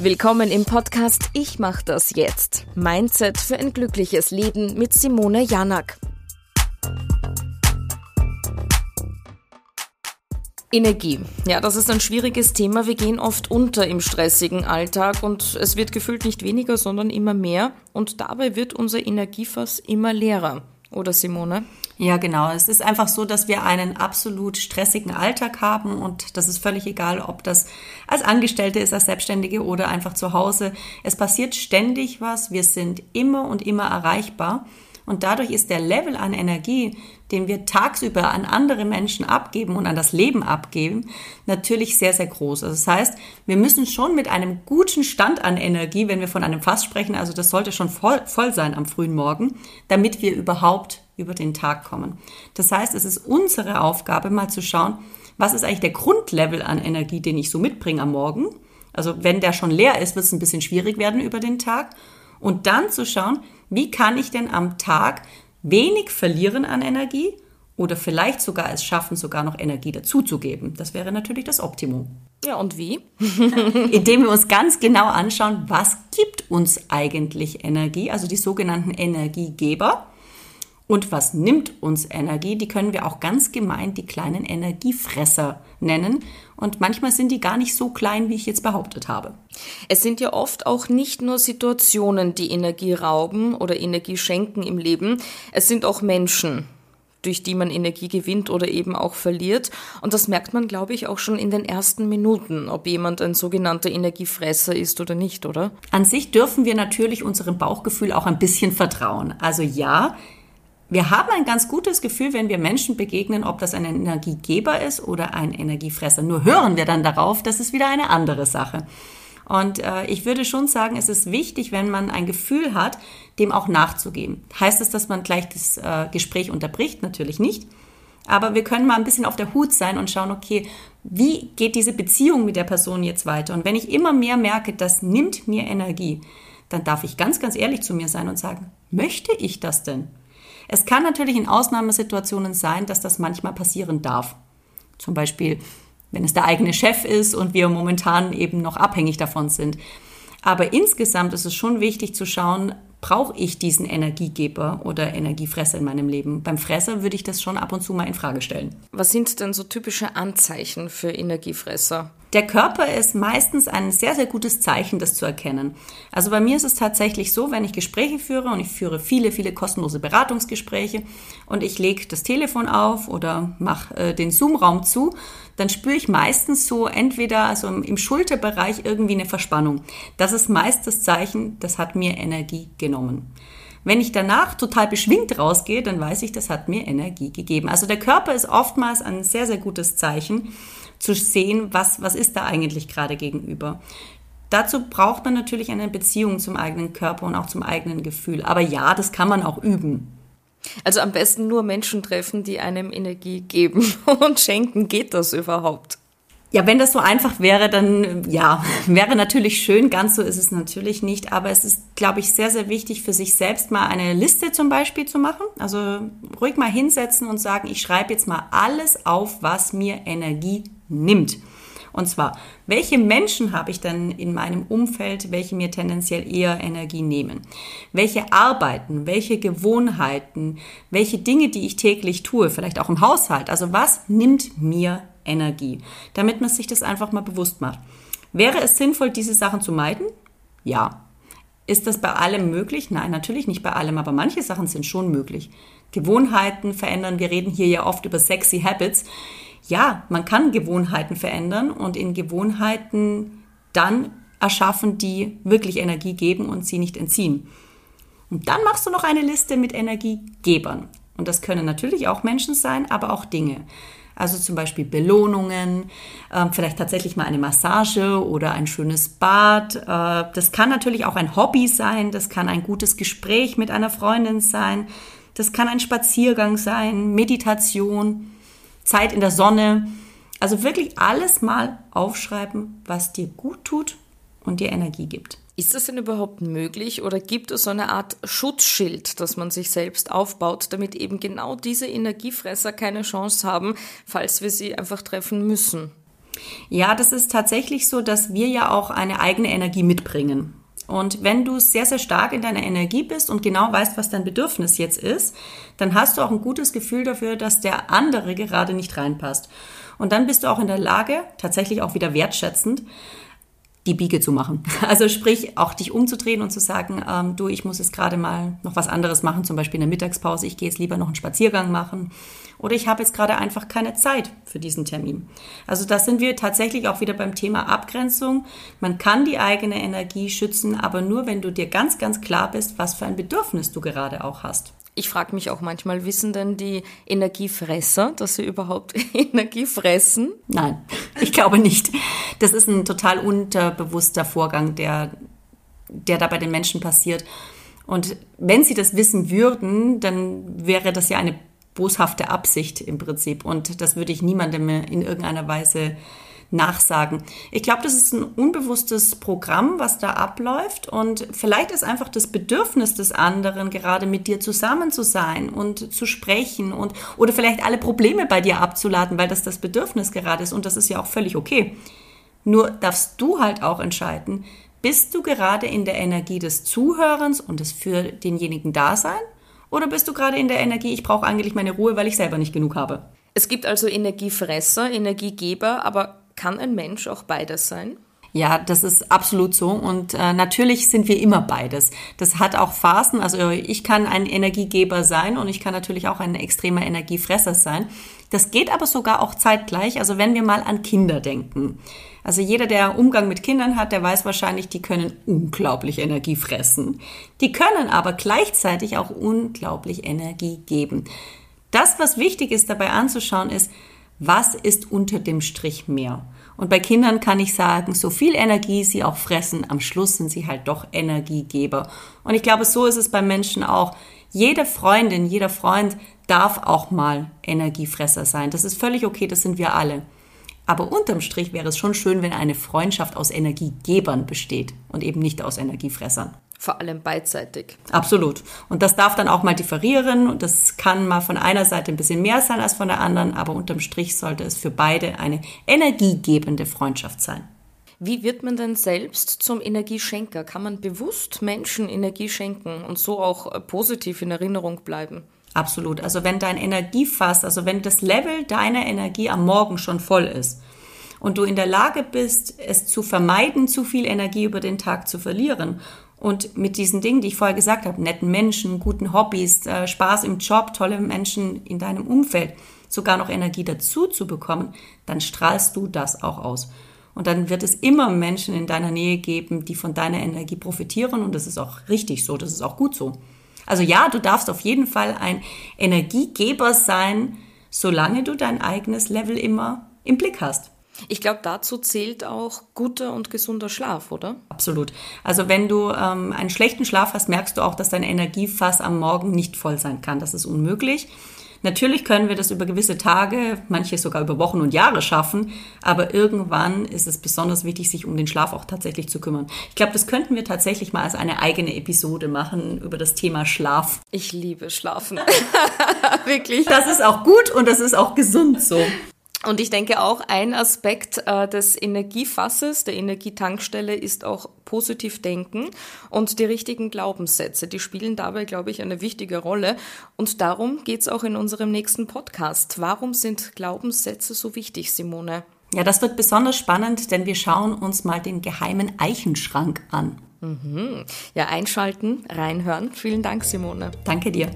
Willkommen im Podcast Ich mach das jetzt. Mindset für ein glückliches Leben mit Simone Janak. Energie. Ja, das ist ein schwieriges Thema. Wir gehen oft unter im stressigen Alltag und es wird gefühlt nicht weniger, sondern immer mehr. Und dabei wird unser Energiefass immer leerer. Oder Simone? Ja, genau. Es ist einfach so, dass wir einen absolut stressigen Alltag haben und das ist völlig egal, ob das als Angestellte ist, als Selbstständige oder einfach zu Hause. Es passiert ständig was. Wir sind immer und immer erreichbar. Und dadurch ist der Level an Energie, den wir tagsüber an andere Menschen abgeben und an das Leben abgeben, natürlich sehr, sehr groß. Also das heißt, wir müssen schon mit einem guten Stand an Energie, wenn wir von einem Fass sprechen, also das sollte schon voll, voll sein am frühen Morgen, damit wir überhaupt über den Tag kommen. Das heißt, es ist unsere Aufgabe, mal zu schauen, was ist eigentlich der Grundlevel an Energie, den ich so mitbringe am Morgen. Also wenn der schon leer ist, wird es ein bisschen schwierig werden über den Tag. Und dann zu schauen, wie kann ich denn am Tag wenig verlieren an Energie oder vielleicht sogar es schaffen, sogar noch Energie dazuzugeben. Das wäre natürlich das Optimum. Ja, und wie? Indem wir uns ganz genau anschauen, was gibt uns eigentlich Energie, also die sogenannten Energiegeber. Und was nimmt uns Energie? Die können wir auch ganz gemein die kleinen Energiefresser nennen. Und manchmal sind die gar nicht so klein, wie ich jetzt behauptet habe. Es sind ja oft auch nicht nur Situationen, die Energie rauben oder Energie schenken im Leben. Es sind auch Menschen, durch die man Energie gewinnt oder eben auch verliert. Und das merkt man, glaube ich, auch schon in den ersten Minuten, ob jemand ein sogenannter Energiefresser ist oder nicht, oder? An sich dürfen wir natürlich unserem Bauchgefühl auch ein bisschen vertrauen. Also ja, wir haben ein ganz gutes Gefühl, wenn wir Menschen begegnen, ob das ein Energiegeber ist oder ein Energiefresser. Nur hören wir dann darauf, das ist wieder eine andere Sache. Und äh, ich würde schon sagen, es ist wichtig, wenn man ein Gefühl hat, dem auch nachzugeben. Heißt es, dass man gleich das äh, Gespräch unterbricht? Natürlich nicht. Aber wir können mal ein bisschen auf der Hut sein und schauen, okay, wie geht diese Beziehung mit der Person jetzt weiter? Und wenn ich immer mehr merke, das nimmt mir Energie, dann darf ich ganz, ganz ehrlich zu mir sein und sagen, möchte ich das denn? Es kann natürlich in Ausnahmesituationen sein, dass das manchmal passieren darf. Zum Beispiel, wenn es der eigene Chef ist und wir momentan eben noch abhängig davon sind. Aber insgesamt ist es schon wichtig zu schauen, brauche ich diesen Energiegeber oder Energiefresser in meinem Leben? Beim Fresser würde ich das schon ab und zu mal in Frage stellen. Was sind denn so typische Anzeichen für Energiefresser? Der Körper ist meistens ein sehr, sehr gutes Zeichen, das zu erkennen. Also bei mir ist es tatsächlich so, wenn ich Gespräche führe und ich führe viele, viele kostenlose Beratungsgespräche und ich lege das Telefon auf oder mache äh, den Zoom-Raum zu, dann spüre ich meistens so entweder also im Schulterbereich irgendwie eine Verspannung. Das ist meist das Zeichen, das hat mir Energie genommen. Wenn ich danach total beschwingt rausgehe, dann weiß ich, das hat mir Energie gegeben. Also der Körper ist oftmals ein sehr, sehr gutes Zeichen zu sehen, was, was ist da eigentlich gerade gegenüber. Dazu braucht man natürlich eine Beziehung zum eigenen Körper und auch zum eigenen Gefühl. Aber ja, das kann man auch üben. Also am besten nur Menschen treffen, die einem Energie geben und schenken. Geht das überhaupt? Ja, wenn das so einfach wäre, dann ja, wäre natürlich schön. Ganz so ist es natürlich nicht. Aber es ist, glaube ich, sehr, sehr wichtig für sich selbst mal eine Liste zum Beispiel zu machen. Also ruhig mal hinsetzen und sagen, ich schreibe jetzt mal alles auf, was mir Energie nimmt. Und zwar, welche Menschen habe ich denn in meinem Umfeld, welche mir tendenziell eher Energie nehmen? Welche Arbeiten, welche Gewohnheiten, welche Dinge, die ich täglich tue, vielleicht auch im Haushalt, also was nimmt mir Energie? Damit man sich das einfach mal bewusst macht. Wäre es sinnvoll, diese Sachen zu meiden? Ja. Ist das bei allem möglich? Nein, natürlich nicht bei allem, aber manche Sachen sind schon möglich. Gewohnheiten verändern. Wir reden hier ja oft über sexy Habits ja, man kann Gewohnheiten verändern und in Gewohnheiten dann erschaffen, die wirklich Energie geben und sie nicht entziehen. Und dann machst du noch eine Liste mit Energiegebern. Und das können natürlich auch Menschen sein, aber auch Dinge. Also zum Beispiel Belohnungen, äh, vielleicht tatsächlich mal eine Massage oder ein schönes Bad. Äh, das kann natürlich auch ein Hobby sein, das kann ein gutes Gespräch mit einer Freundin sein, das kann ein Spaziergang sein, Meditation. Zeit in der Sonne. Also wirklich alles mal aufschreiben, was dir gut tut und dir Energie gibt. Ist das denn überhaupt möglich oder gibt es so eine Art Schutzschild, das man sich selbst aufbaut, damit eben genau diese Energiefresser keine Chance haben, falls wir sie einfach treffen müssen? Ja, das ist tatsächlich so, dass wir ja auch eine eigene Energie mitbringen. Und wenn du sehr, sehr stark in deiner Energie bist und genau weißt, was dein Bedürfnis jetzt ist, dann hast du auch ein gutes Gefühl dafür, dass der andere gerade nicht reinpasst. Und dann bist du auch in der Lage, tatsächlich auch wieder wertschätzend, die Biege zu machen. Also sprich, auch dich umzudrehen und zu sagen, ähm, du, ich muss jetzt gerade mal noch was anderes machen, zum Beispiel in der Mittagspause, ich gehe jetzt lieber noch einen Spaziergang machen oder ich habe jetzt gerade einfach keine Zeit für diesen Termin. Also da sind wir tatsächlich auch wieder beim Thema Abgrenzung. Man kann die eigene Energie schützen, aber nur, wenn du dir ganz, ganz klar bist, was für ein Bedürfnis du gerade auch hast. Ich frage mich auch manchmal, wissen denn die Energiefresser, dass sie überhaupt Energie fressen? Nein, ich glaube nicht. Das ist ein total unterbewusster Vorgang, der, der da bei den Menschen passiert. Und wenn sie das wissen würden, dann wäre das ja eine boshafte Absicht im Prinzip. Und das würde ich niemandem in irgendeiner Weise nachsagen. Ich glaube, das ist ein unbewusstes Programm, was da abläuft. Und vielleicht ist einfach das Bedürfnis des anderen, gerade mit dir zusammen zu sein und zu sprechen und oder vielleicht alle Probleme bei dir abzuladen, weil das das Bedürfnis gerade ist. Und das ist ja auch völlig okay. Nur darfst du halt auch entscheiden, bist du gerade in der Energie des Zuhörens und des für denjenigen Dasein? Oder bist du gerade in der Energie, ich brauche eigentlich meine Ruhe, weil ich selber nicht genug habe? Es gibt also Energiefresser, Energiegeber, aber kann ein Mensch auch beides sein? Ja, das ist absolut so. Und äh, natürlich sind wir immer beides. Das hat auch Phasen. Also ich kann ein Energiegeber sein und ich kann natürlich auch ein extremer Energiefresser sein. Das geht aber sogar auch zeitgleich. Also wenn wir mal an Kinder denken. Also jeder, der Umgang mit Kindern hat, der weiß wahrscheinlich, die können unglaublich Energie fressen. Die können aber gleichzeitig auch unglaublich Energie geben. Das, was wichtig ist dabei anzuschauen, ist, was ist unter dem Strich mehr? Und bei Kindern kann ich sagen, so viel Energie sie auch fressen, am Schluss sind sie halt doch Energiegeber. Und ich glaube, so ist es bei Menschen auch. Jede Freundin, jeder Freund darf auch mal Energiefresser sein. Das ist völlig okay, das sind wir alle. Aber unterm Strich wäre es schon schön, wenn eine Freundschaft aus Energiegebern besteht und eben nicht aus Energiefressern. Vor allem beidseitig. Absolut. Und das darf dann auch mal differieren und das kann mal von einer Seite ein bisschen mehr sein als von der anderen, aber unterm Strich sollte es für beide eine energiegebende Freundschaft sein. Wie wird man denn selbst zum Energieschenker? Kann man bewusst Menschen Energie schenken und so auch äh, positiv in Erinnerung bleiben? Absolut. Also wenn dein Energiefass, also wenn das Level deiner Energie am Morgen schon voll ist und du in der Lage bist, es zu vermeiden, zu viel Energie über den Tag zu verlieren und mit diesen Dingen, die ich vorher gesagt habe, netten Menschen, guten Hobbys, äh, Spaß im Job, tolle Menschen in deinem Umfeld, sogar noch Energie dazu zu bekommen, dann strahlst du das auch aus. Und dann wird es immer Menschen in deiner Nähe geben, die von deiner Energie profitieren. Und das ist auch richtig so, das ist auch gut so. Also ja, du darfst auf jeden Fall ein Energiegeber sein, solange du dein eigenes Level immer im Blick hast. Ich glaube, dazu zählt auch guter und gesunder Schlaf, oder? Absolut. Also wenn du ähm, einen schlechten Schlaf hast, merkst du auch, dass dein Energiefass am Morgen nicht voll sein kann. Das ist unmöglich. Natürlich können wir das über gewisse Tage, manche sogar über Wochen und Jahre schaffen, aber irgendwann ist es besonders wichtig, sich um den Schlaf auch tatsächlich zu kümmern. Ich glaube, das könnten wir tatsächlich mal als eine eigene Episode machen über das Thema Schlaf. Ich liebe Schlafen. Wirklich. Das ist auch gut und das ist auch gesund so. Und ich denke auch, ein Aspekt äh, des Energiefasses, der Energietankstelle, ist auch positiv denken und die richtigen Glaubenssätze. Die spielen dabei, glaube ich, eine wichtige Rolle. Und darum geht es auch in unserem nächsten Podcast. Warum sind Glaubenssätze so wichtig, Simone? Ja, das wird besonders spannend, denn wir schauen uns mal den geheimen Eichenschrank an. Mhm. Ja, einschalten, reinhören. Vielen Dank, Simone. Danke dir.